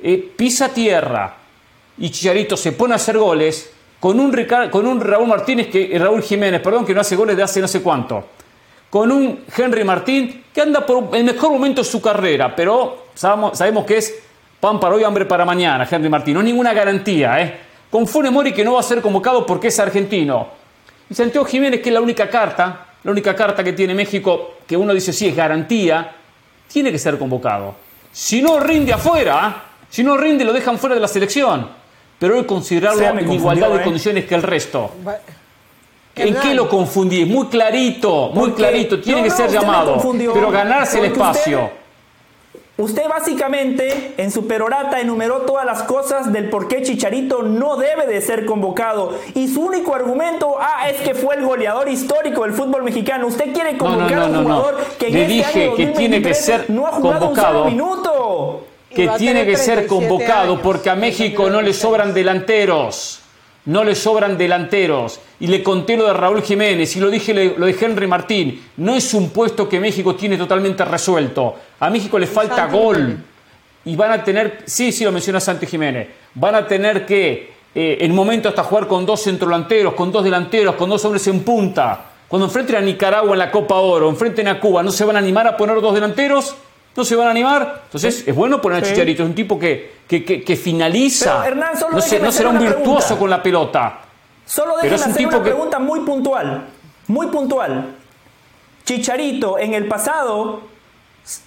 eh, pisa tierra y Chicharito se pone a hacer goles con un, con un Raúl Martínez, que, eh, Raúl Jiménez, perdón, que no hace goles de hace no sé cuánto, con un Henry Martín que anda por el mejor momento de su carrera, pero sabemos, sabemos que es pan para hoy, hambre para mañana, Henry Martín, no es ninguna garantía, ¿eh? Con Funes Mori que no va a ser convocado porque es argentino. Y Santiago Jiménez, que es la única carta, la única carta que tiene México, que uno dice sí es garantía, tiene que ser convocado. Si no rinde afuera, si no rinde, lo dejan fuera de la selección. Pero él considerarlo en igualdad de ¿eh? condiciones que el resto. ¿En qué lo confundí? Muy clarito, muy clarito. Tiene que ser llamado. Pero ganarse el espacio. Usted, básicamente en su perorata enumeró todas las cosas del por qué Chicharito no debe de ser convocado. Y su único argumento, ah, es que fue el goleador histórico del fútbol mexicano. Usted quiere convocar a un jugador que en este dije año que tiene que ser no ha jugado convocado. un minuto que tiene que ser convocado porque a México no le sobran delanteros. No le sobran delanteros. Y le conté lo de Raúl Jiménez y lo dije lo de Henry Martín. No es un puesto que México tiene totalmente resuelto. A México le falta gol. Y van a tener, sí, sí lo menciona Santi Jiménez, van a tener que eh, en momento hasta jugar con dos centrodelanteros, con dos delanteros, con dos hombres en punta. Cuando enfrenten a Nicaragua en la Copa Oro, enfrenten a Cuba, ¿no se van a animar a poner dos delanteros? ¿No se van a animar? Entonces es bueno poner a Chicharito, es un tipo que, que, finaliza. no, será un virtuoso con la pelota. Solo déjeme hacer una pregunta muy puntual. Muy puntual. Chicharito, en el pasado,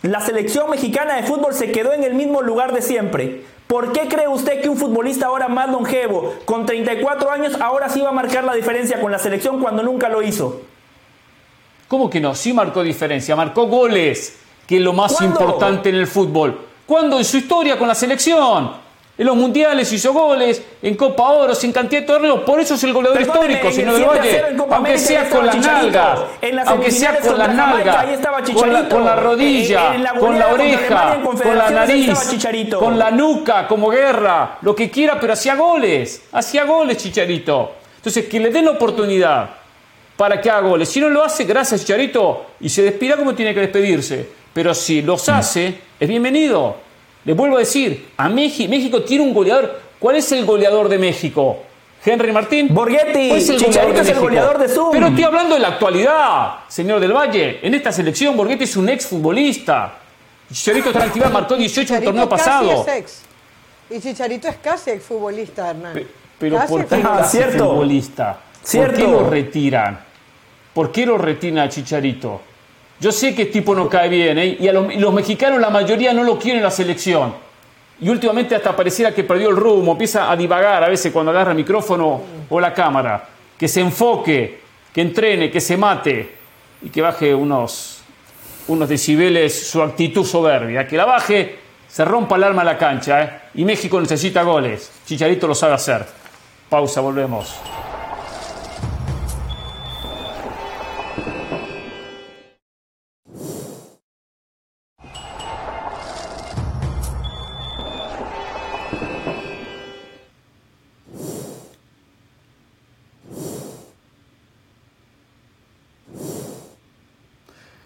la selección mexicana de fútbol se quedó en el mismo lugar de siempre. ¿Por qué cree usted que un futbolista ahora más longevo, con 34 años, ahora sí va a marcar la diferencia con la selección cuando nunca lo hizo? ¿Cómo que no? Sí marcó diferencia, marcó goles, que es lo más importante en el fútbol. ¿Cuándo? En su historia con la selección. En los mundiales hizo goles, en Copa Oro, sin cantidad de torneos. Por eso es el goleador histórico, del Valle. Aunque sea con las nalgas, aunque sea con las nalgas, con la, rodilla, con la oreja, con la nariz, con la nuca, como guerra, lo que quiera, pero hacía goles. Hacía goles, Chicharito. Entonces, que le den la oportunidad para que haga goles. Si no lo hace, gracias, Chicharito, y se despida como tiene que despedirse. Pero si los hace, es bienvenido. Les vuelvo a decir, a México, México tiene un goleador. ¿Cuál es el goleador de México? Henry Martín. Borghetti. es el goleador de, es el goleador de Zoom. Pero estoy hablando de la actualidad, señor del Valle. En esta selección, Borghetti es un exfutbolista. Chicharito Tranquila marcó 18 en el torneo pasado. Y Chicharito es casi exfutbolista, Hernán. pero ¿por qué no es futbolista? ¿Por qué lo retiran? ¿Por qué lo retiran a Chicharito? Yo sé que tipo no cae bien, ¿eh? y, a los, mexicanos la mayoría no lo quieren en la selección. Y últimamente hasta pareciera que perdió el rumbo, empieza a divagar a veces cuando agarra el micrófono o la cámara. Que se enfoque, que entrene, que se mate y que baje unos, unos decibeles su actitud soberbia. Que la baje, se rompa el alma a la cancha. ¿eh? Y México necesita goles. Chicharito lo sabe hacer. Pausa, volvemos.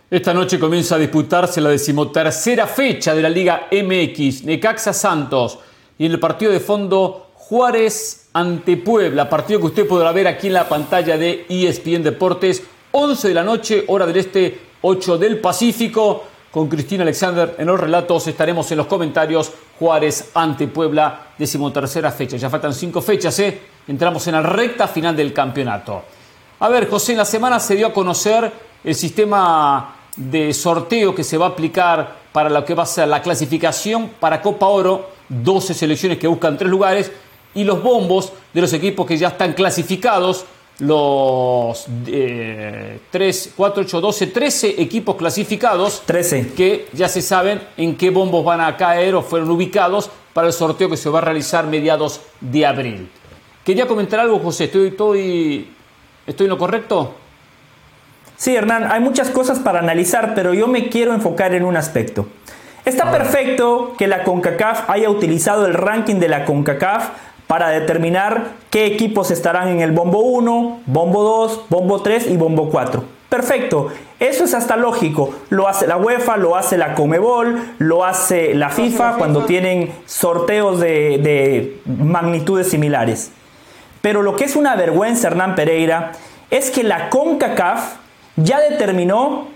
Esta noche comienza a disputarse la decimotercera fecha de la Liga MX, Necaxa Santos, y en el partido de fondo Juárez ante Puebla, partido que usted podrá ver aquí en la pantalla de ESPN Deportes, 11 de la noche, hora del este, 8 del Pacífico. Con Cristina Alexander en los relatos estaremos en los comentarios Juárez ante Puebla, decimotercera fecha. Ya faltan cinco fechas, ¿eh? Entramos en la recta final del campeonato. A ver, José, en la semana se dio a conocer el sistema de sorteo que se va a aplicar para lo que va a ser la clasificación para Copa Oro, 12 selecciones que buscan tres lugares, y los bombos de los equipos que ya están clasificados, los 3, 4, 8, 12, 13 equipos clasificados 13. que ya se saben en qué bombos van a caer o fueron ubicados para el sorteo que se va a realizar mediados de abril. Quería comentar algo, José, ¿estoy, estoy, estoy en lo correcto? Sí, Hernán, hay muchas cosas para analizar, pero yo me quiero enfocar en un aspecto. Está perfecto que la CONCACAF haya utilizado el ranking de la CONCACAF para determinar qué equipos estarán en el bombo 1, bombo 2, bombo 3 y bombo 4. Perfecto, eso es hasta lógico. Lo hace la UEFA, lo hace la Comebol, lo hace la FIFA cuando tienen sorteos de, de magnitudes similares. Pero lo que es una vergüenza, Hernán Pereira, es que la CONCACAF ya determinó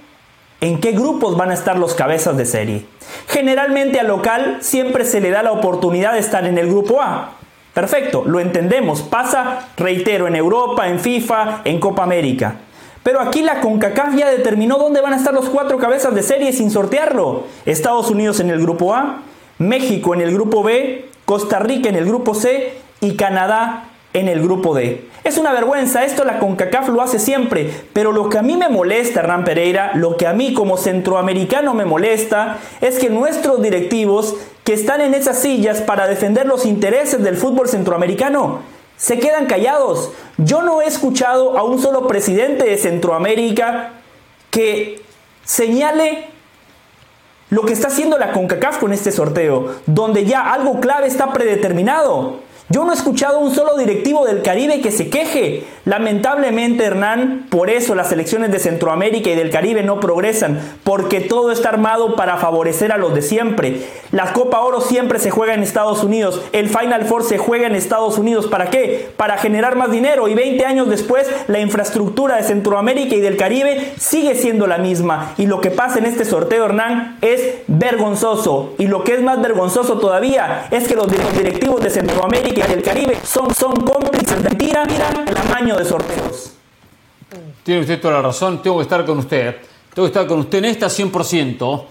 en qué grupos van a estar los cabezas de serie. Generalmente al local siempre se le da la oportunidad de estar en el grupo A. Perfecto, lo entendemos. Pasa, reitero, en Europa, en FIFA, en Copa América. Pero aquí la CONCACAF ya determinó dónde van a estar los cuatro cabezas de serie sin sortearlo. Estados Unidos en el grupo A, México en el grupo B, Costa Rica en el grupo C y Canadá en el grupo D. Es una vergüenza, esto la CONCACAF lo hace siempre, pero lo que a mí me molesta, Hernán Pereira, lo que a mí como centroamericano me molesta, es que nuestros directivos que están en esas sillas para defender los intereses del fútbol centroamericano, se quedan callados. Yo no he escuchado a un solo presidente de Centroamérica que señale lo que está haciendo la CONCACAF con este sorteo, donde ya algo clave está predeterminado. Yo no he escuchado un solo directivo del Caribe que se queje. Lamentablemente, Hernán, por eso las selecciones de Centroamérica y del Caribe no progresan, porque todo está armado para favorecer a los de siempre. La Copa Oro siempre se juega en Estados Unidos, el Final Four se juega en Estados Unidos. ¿Para qué? Para generar más dinero y 20 años después la infraestructura de Centroamérica y del Caribe sigue siendo la misma. Y lo que pasa en este sorteo, Hernán, es vergonzoso. Y lo que es más vergonzoso todavía es que los directivos de Centroamérica del Caribe son, son cómplices de mentira, el tamaño de sorteos. Tiene usted toda la razón, tengo que estar con usted. Tengo que estar con usted en esta 100%,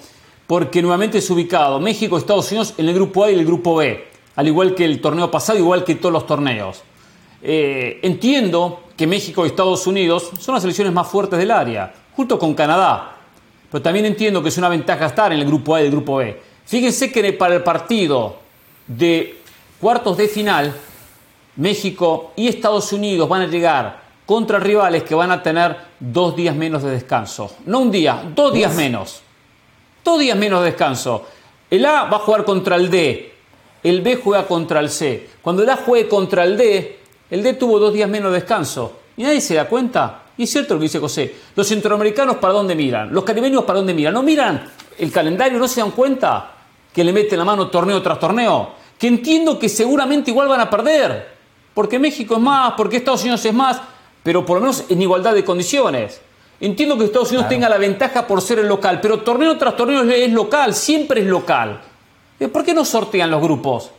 porque nuevamente es ubicado México, Estados Unidos en el grupo A y el grupo B, al igual que el torneo pasado, igual que todos los torneos. Eh, entiendo que México y Estados Unidos son las selecciones más fuertes del área, junto con Canadá. Pero también entiendo que es una ventaja estar en el grupo A y el grupo B. Fíjense que para el partido de cuartos de final, México y Estados Unidos van a llegar contra rivales que van a tener dos días menos de descanso. No un día, dos días menos. Dos días menos de descanso. El A va a jugar contra el D, el B juega contra el C. Cuando el A juegue contra el D, el D tuvo dos días menos de descanso. ¿Y nadie se da cuenta? Y es cierto lo que dice José. Los centroamericanos para dónde miran, los caribeños para dónde miran. No miran el calendario, no se dan cuenta que le meten la mano torneo tras torneo. Que entiendo que seguramente igual van a perder porque México es más, porque Estados Unidos es más, pero por lo menos en igualdad de condiciones. Entiendo que Estados Unidos tenga la ventaja por ser el local, pero torneo tras torneo es local, siempre es local. Eh, ¿Por qué no sortean los grupos?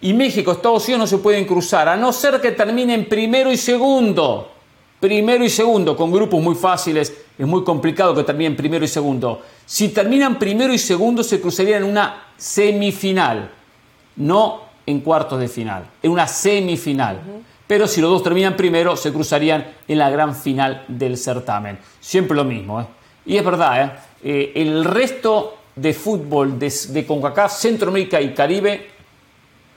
Y México, Estados Unidos no se pueden cruzar, a no ser que terminen primero y segundo. Primero y segundo, con grupos muy fáciles, es muy complicado que terminen primero y segundo. Si terminan primero y segundo, se cruzarían en una semifinal, no en cuartos de final, en una semifinal. Pero si los dos terminan primero, se cruzarían en la gran final del certamen. Siempre lo mismo. ¿eh? Y es verdad, ¿eh? Eh, el resto de fútbol de, de CONCACAF, Centroamérica y Caribe,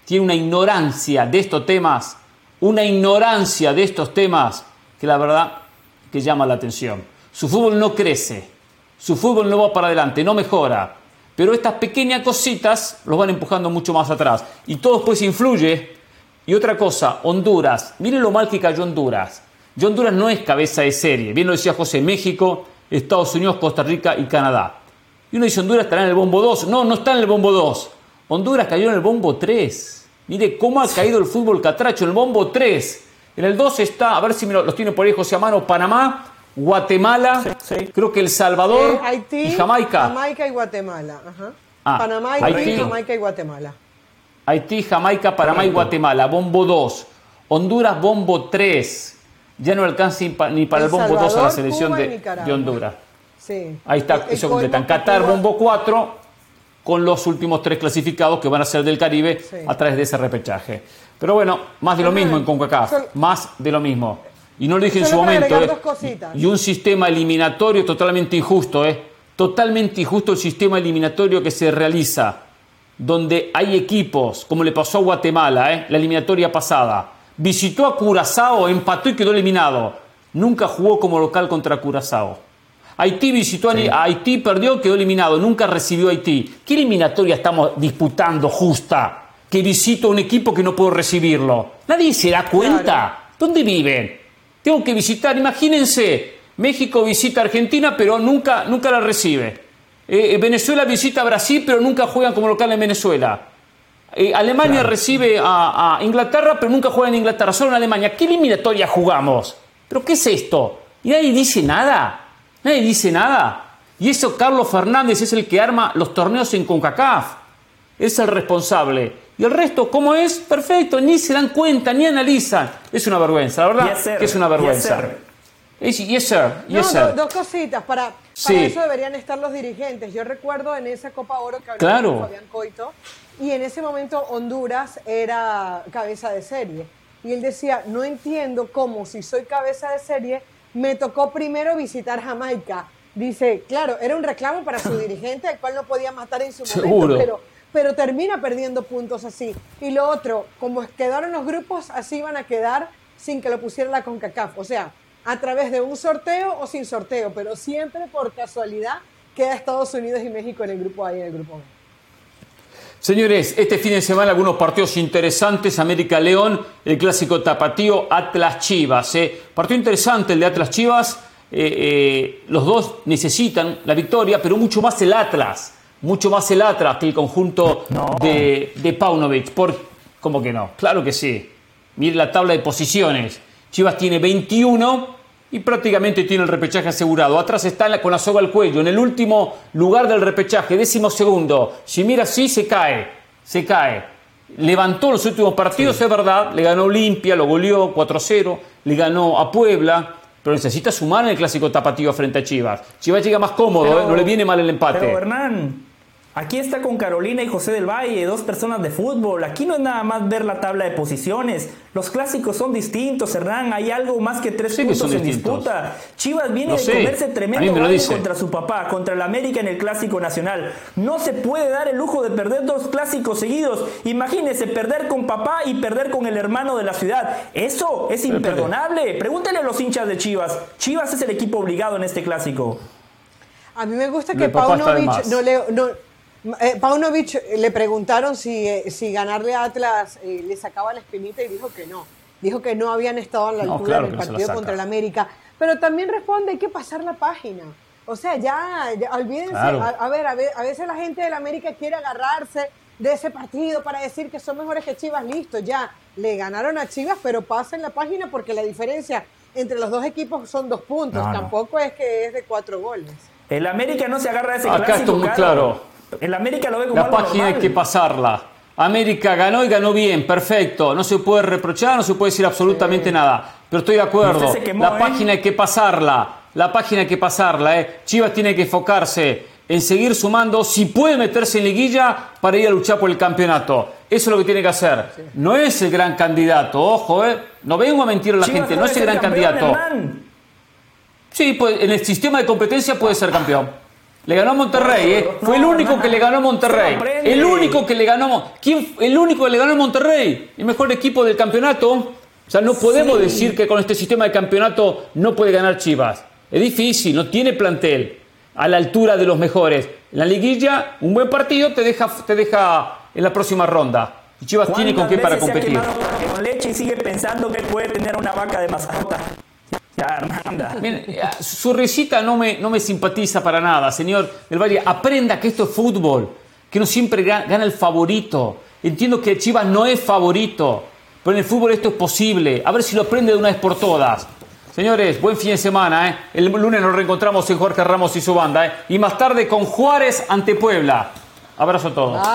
tiene una ignorancia de estos temas, una ignorancia de estos temas que la verdad que llama la atención. Su fútbol no crece, su fútbol no va para adelante, no mejora. Pero estas pequeñas cositas los van empujando mucho más atrás. Y todo después influye. Y otra cosa, Honduras. Miren lo mal que cayó Honduras. Y Honduras no es cabeza de serie. Bien lo decía José, México, Estados Unidos, Costa Rica y Canadá. Y uno dice, Honduras estará en el bombo 2. No, no está en el bombo 2. Honduras cayó en el bombo 3. Mire cómo ha caído el fútbol catracho en el bombo 3. En el 2 está, a ver si me los tiene por ahí José Amano, Panamá, Guatemala, creo que El Salvador eh, Haití, y Jamaica. Jamaica y Guatemala. Ah, Panamá, Haití, Jamaica y Guatemala. Haití, Jamaica, Panamá y Guatemala. Bombo 2. Honduras, bombo 3. Ya no alcanza ni para el, bombo 2 a la selección de, Honduras. Sí. Ahí está, eso completan. Qatar, bombo 4, con los últimos tres clasificados que van a ser del Caribe a través de ese repechaje. Pero bueno, más de lo mismo en CONCACAF. Más de lo mismo. Y no lo dije en su momento. ¿eh? Y un sistema eliminatorio totalmente injusto, ¿eh? Totalmente injusto el sistema eliminatorio que se realiza, donde hay equipos, como le pasó a Guatemala, ¿eh? la eliminatoria pasada. Visitó a Curazao, empató y quedó eliminado. Nunca jugó como local contra Curazao. Haití visitó a Haití, perdió, quedó eliminado. Nunca recibió a Haití. ¿Qué eliminatoria estamos disputando justa? Que visito un equipo que no puedo recibirlo. Nadie se da cuenta. ¿Dónde viven? Tengo que visitar, imagínense, México visita a Argentina, pero nunca, nunca la recibe. Eh, Venezuela visita a Brasil, pero nunca juegan como local en Venezuela. Eh, Alemania recibe a, Inglaterra, pero nunca juega en Inglaterra, solo en Alemania. ¿Qué eliminatoria jugamos? ¿Pero qué es esto? Y nadie dice nada. Nadie dice nada. Y eso Carlos Fernández es el que arma los torneos en CONCACAF. Es el responsable. Y el resto, ¿cómo es? Perfecto, ni se dan cuenta, ni analizan. Es una vergüenza, la verdad que es una vergüenza. Yes, yes, sir. Yes, no, Dos, cositas. Para, eso deberían estar los dirigentes. Yo recuerdo en esa Copa Oro que hablaba con Fabián Coito, y en ese momento Honduras era cabeza de serie. Y él decía, no entiendo cómo si soy cabeza de serie, me tocó primero visitar Jamaica. Dice, claro, era un reclamo para su dirigente, al cual no podía matar en su momento, pero pero termina perdiendo puntos así. Y lo otro, como quedaron los grupos, así van a quedar sin que lo pusiera la CONCACAF. O sea, a través de un sorteo o sin sorteo, pero siempre por casualidad queda Estados Unidos y México en el grupo A y en el grupo B. Señores, este fin de semana algunos partidos interesantes. América León, el clásico tapatío, Atlas Chivas. ¿eh? Partido interesante el de Atlas Chivas. Eh, eh, los dos necesitan la victoria, pero mucho más el Atlas. Mucho más el Atlas que el conjunto de, de Paunovic. Por, ¿Cómo que no? Claro que sí. Mire la tabla de posiciones. Chivas tiene 21 y prácticamente tiene el repechaje asegurado. Atrás está con la soga al cuello, en el último lugar del repechaje, décimo segundo. Si mira así, se cae, se cae. Levantó los últimos partidos, es verdad, le ganó Olimpia, lo goleó 4-0, le ganó a Puebla, pero necesita sumar en el clásico tapatío frente a Chivas. Chivas llega más cómodo, ¿eh? no le viene mal el empate. Pero Hernán, Aquí está con Carolina y José del Valle, dos personas de fútbol. Aquí no es nada más ver la tabla de posiciones. Los clásicos son distintos, Hernán. Hay algo más que tres puntos en disputa. Chivas viene de comerse tremendo contra su papá, contra el América en el Clásico Nacional. No se puede dar el lujo de perder dos clásicos seguidos. Imagínese perder con papá y perder con el hermano de la ciudad. Eso es imperdonable. Pregúntele a los hinchas de Chivas. Chivas es el equipo obligado en este clásico. A mí me gusta que Paunovic no le... No eh, Paunovic eh, le preguntaron si, eh, si ganarle a Atlas eh, le sacaba la espinita y dijo que no. Dijo que no habían estado a la altura del partido contra el América. Pero también responde, hay que pasar la página. O sea, ya, olvídense, a, ver, a, veces la gente del América quiere agarrarse de ese partido para decir que son mejores que Chivas, listo, ya, le ganaron a Chivas, pero pasen la página porque la diferencia entre los dos equipos son dos puntos, tampoco es que es de cuatro goles. El América no se agarra de ese Acá está muy claro. El América lo ve como La página hay que pasarla. América ganó y ganó bien, perfecto. No se puede reprochar, no se puede decir absolutamente nada. Pero estoy de acuerdo. la ¿eh? página hay que pasarla. La página hay que pasarla. ¿eh? Chivas tiene que enfocarse en seguir sumando. Si puede meterse en liguilla para ir a luchar por el campeonato. Eso es lo que tiene que hacer. No es el gran candidato, ojo, ¿eh? No vengo a mentir a la gente, no es el gran candidato. Sí, pues en el sistema de competencia puede ser campeón. Le ganó a Monterrey, ¿eh? Fue el único que le ganó a Monterrey. El único que le ganó. ¿Quién? El único que le ganó a Monterrey. El mejor equipo del campeonato. O sea, no podemos decir que con este sistema de campeonato no puede ganar Chivas. Es difícil, no tiene plantel a la altura de los mejores. En la liguilla, un buen partido te deja, te deja en la próxima ronda. Y Chivas tiene con qué para competir. Con leche y sigue pensando que puede tener una vaca de mascota. Eh, su risita no me, no me simpatiza para nada, señor del Valle. Aprenda que esto es fútbol, que no siempre gana el favorito. Entiendo que Chivas no es favorito, pero en el fútbol esto es posible. A ver si lo aprende de una vez por todas. Señores, buen fin de semana. ¿eh? El lunes nos reencontramos en Jorge Ramos y su banda. ¿eh? Y más tarde con Juárez ante Puebla. Abrazo a todos.